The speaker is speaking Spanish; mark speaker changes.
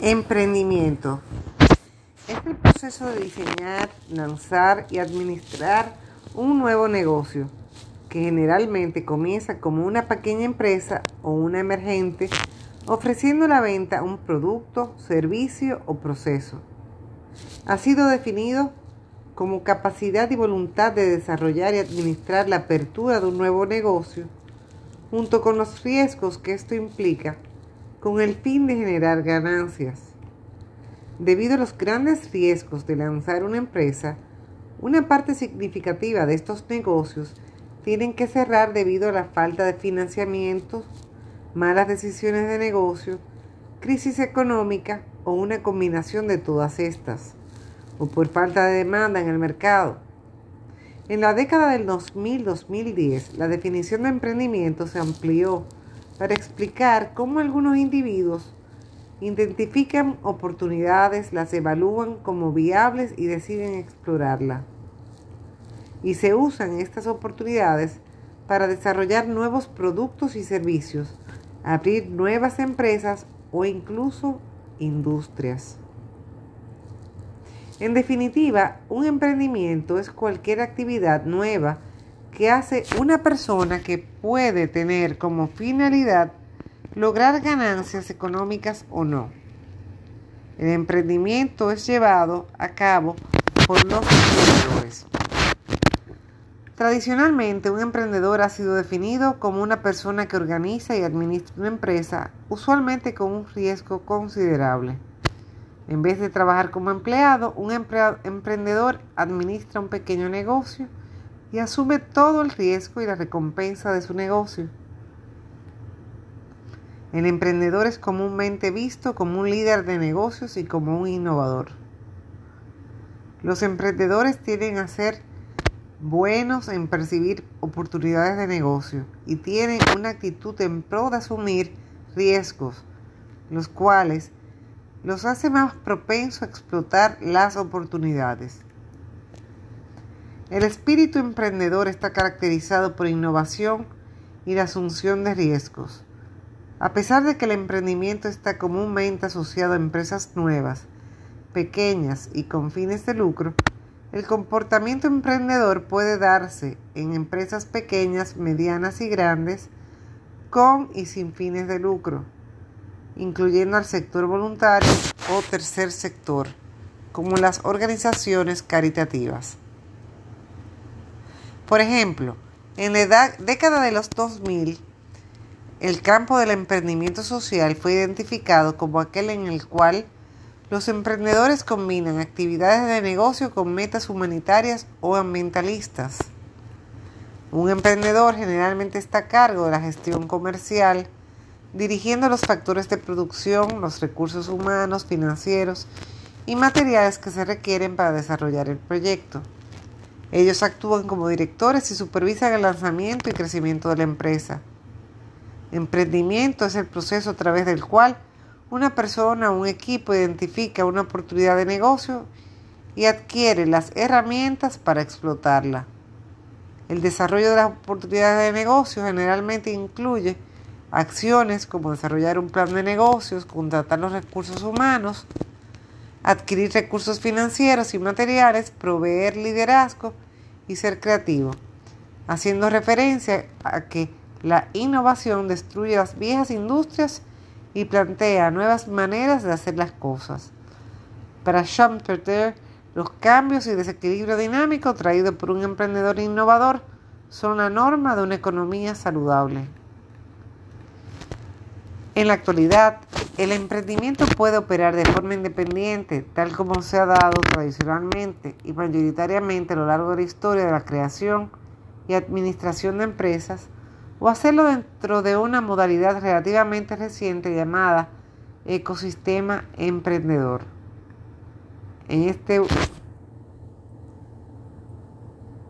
Speaker 1: Emprendimiento. Es el proceso de diseñar, lanzar y administrar un nuevo negocio, que generalmente comienza como una pequeña empresa o una emergente, ofreciendo a la venta un producto, servicio o proceso. Ha sido definido como capacidad y voluntad de desarrollar y administrar la apertura de un nuevo negocio, junto con los riesgos que esto implica con el fin de generar ganancias. Debido a los grandes riesgos de lanzar una empresa, una parte significativa de estos negocios tienen que cerrar debido a la falta de financiamiento, malas decisiones de negocio, crisis económica o una combinación de todas estas, o por falta de demanda en el mercado. En la década del 2000-2010, la definición de emprendimiento se amplió para explicar cómo algunos individuos identifican oportunidades, las evalúan como viables y deciden explorarlas. Y se usan estas oportunidades para desarrollar nuevos productos y servicios, abrir nuevas empresas o incluso industrias. En definitiva, un emprendimiento es cualquier actividad nueva que hace una persona que puede tener como finalidad lograr ganancias económicas o no. El emprendimiento es llevado a cabo por los emprendedores. Tradicionalmente, un emprendedor ha sido definido como una persona que organiza y administra una empresa, usualmente con un riesgo considerable. En vez de trabajar como empleado, un emprendedor administra un pequeño negocio y asume todo el riesgo y la recompensa de su negocio. El emprendedor es comúnmente visto como un líder de negocios y como un innovador. Los emprendedores tienden a ser buenos en percibir oportunidades de negocio y tienen una actitud en pro de asumir riesgos, los cuales los hace más propensos a explotar las oportunidades. El espíritu emprendedor está caracterizado por innovación y la asunción de riesgos. A pesar de que el emprendimiento está comúnmente asociado a empresas nuevas, pequeñas y con fines de lucro, el comportamiento emprendedor puede darse en empresas pequeñas, medianas y grandes, con y sin fines de lucro, incluyendo al sector voluntario o tercer sector, como las organizaciones caritativas. Por ejemplo, en la década de los 2000, el campo del emprendimiento social fue identificado como aquel en el cual los emprendedores combinan actividades de negocio con metas humanitarias o ambientalistas. Un emprendedor generalmente está a cargo de la gestión comercial, dirigiendo los factores de producción, los recursos humanos, financieros y materiales que se requieren para desarrollar el proyecto. Ellos actúan como directores y supervisan el lanzamiento y crecimiento de la empresa. Emprendimiento es el proceso a través del cual una persona o un equipo identifica una oportunidad de negocio y adquiere las herramientas para explotarla. El desarrollo de las oportunidades de negocio generalmente incluye acciones como desarrollar un plan de negocios, contratar los recursos humanos, adquirir recursos financieros y materiales, proveer liderazgo y ser creativo, haciendo referencia a que la innovación destruye las viejas industrias y plantea nuevas maneras de hacer las cosas. Para Schumpeter, los cambios y desequilibrio dinámico traídos por un emprendedor innovador son la norma de una economía saludable. En la actualidad, el emprendimiento puede operar de forma independiente, tal como se ha dado tradicionalmente y mayoritariamente a lo largo de la historia de la creación y administración de empresas, o hacerlo dentro de una modalidad relativamente reciente llamada ecosistema emprendedor. En este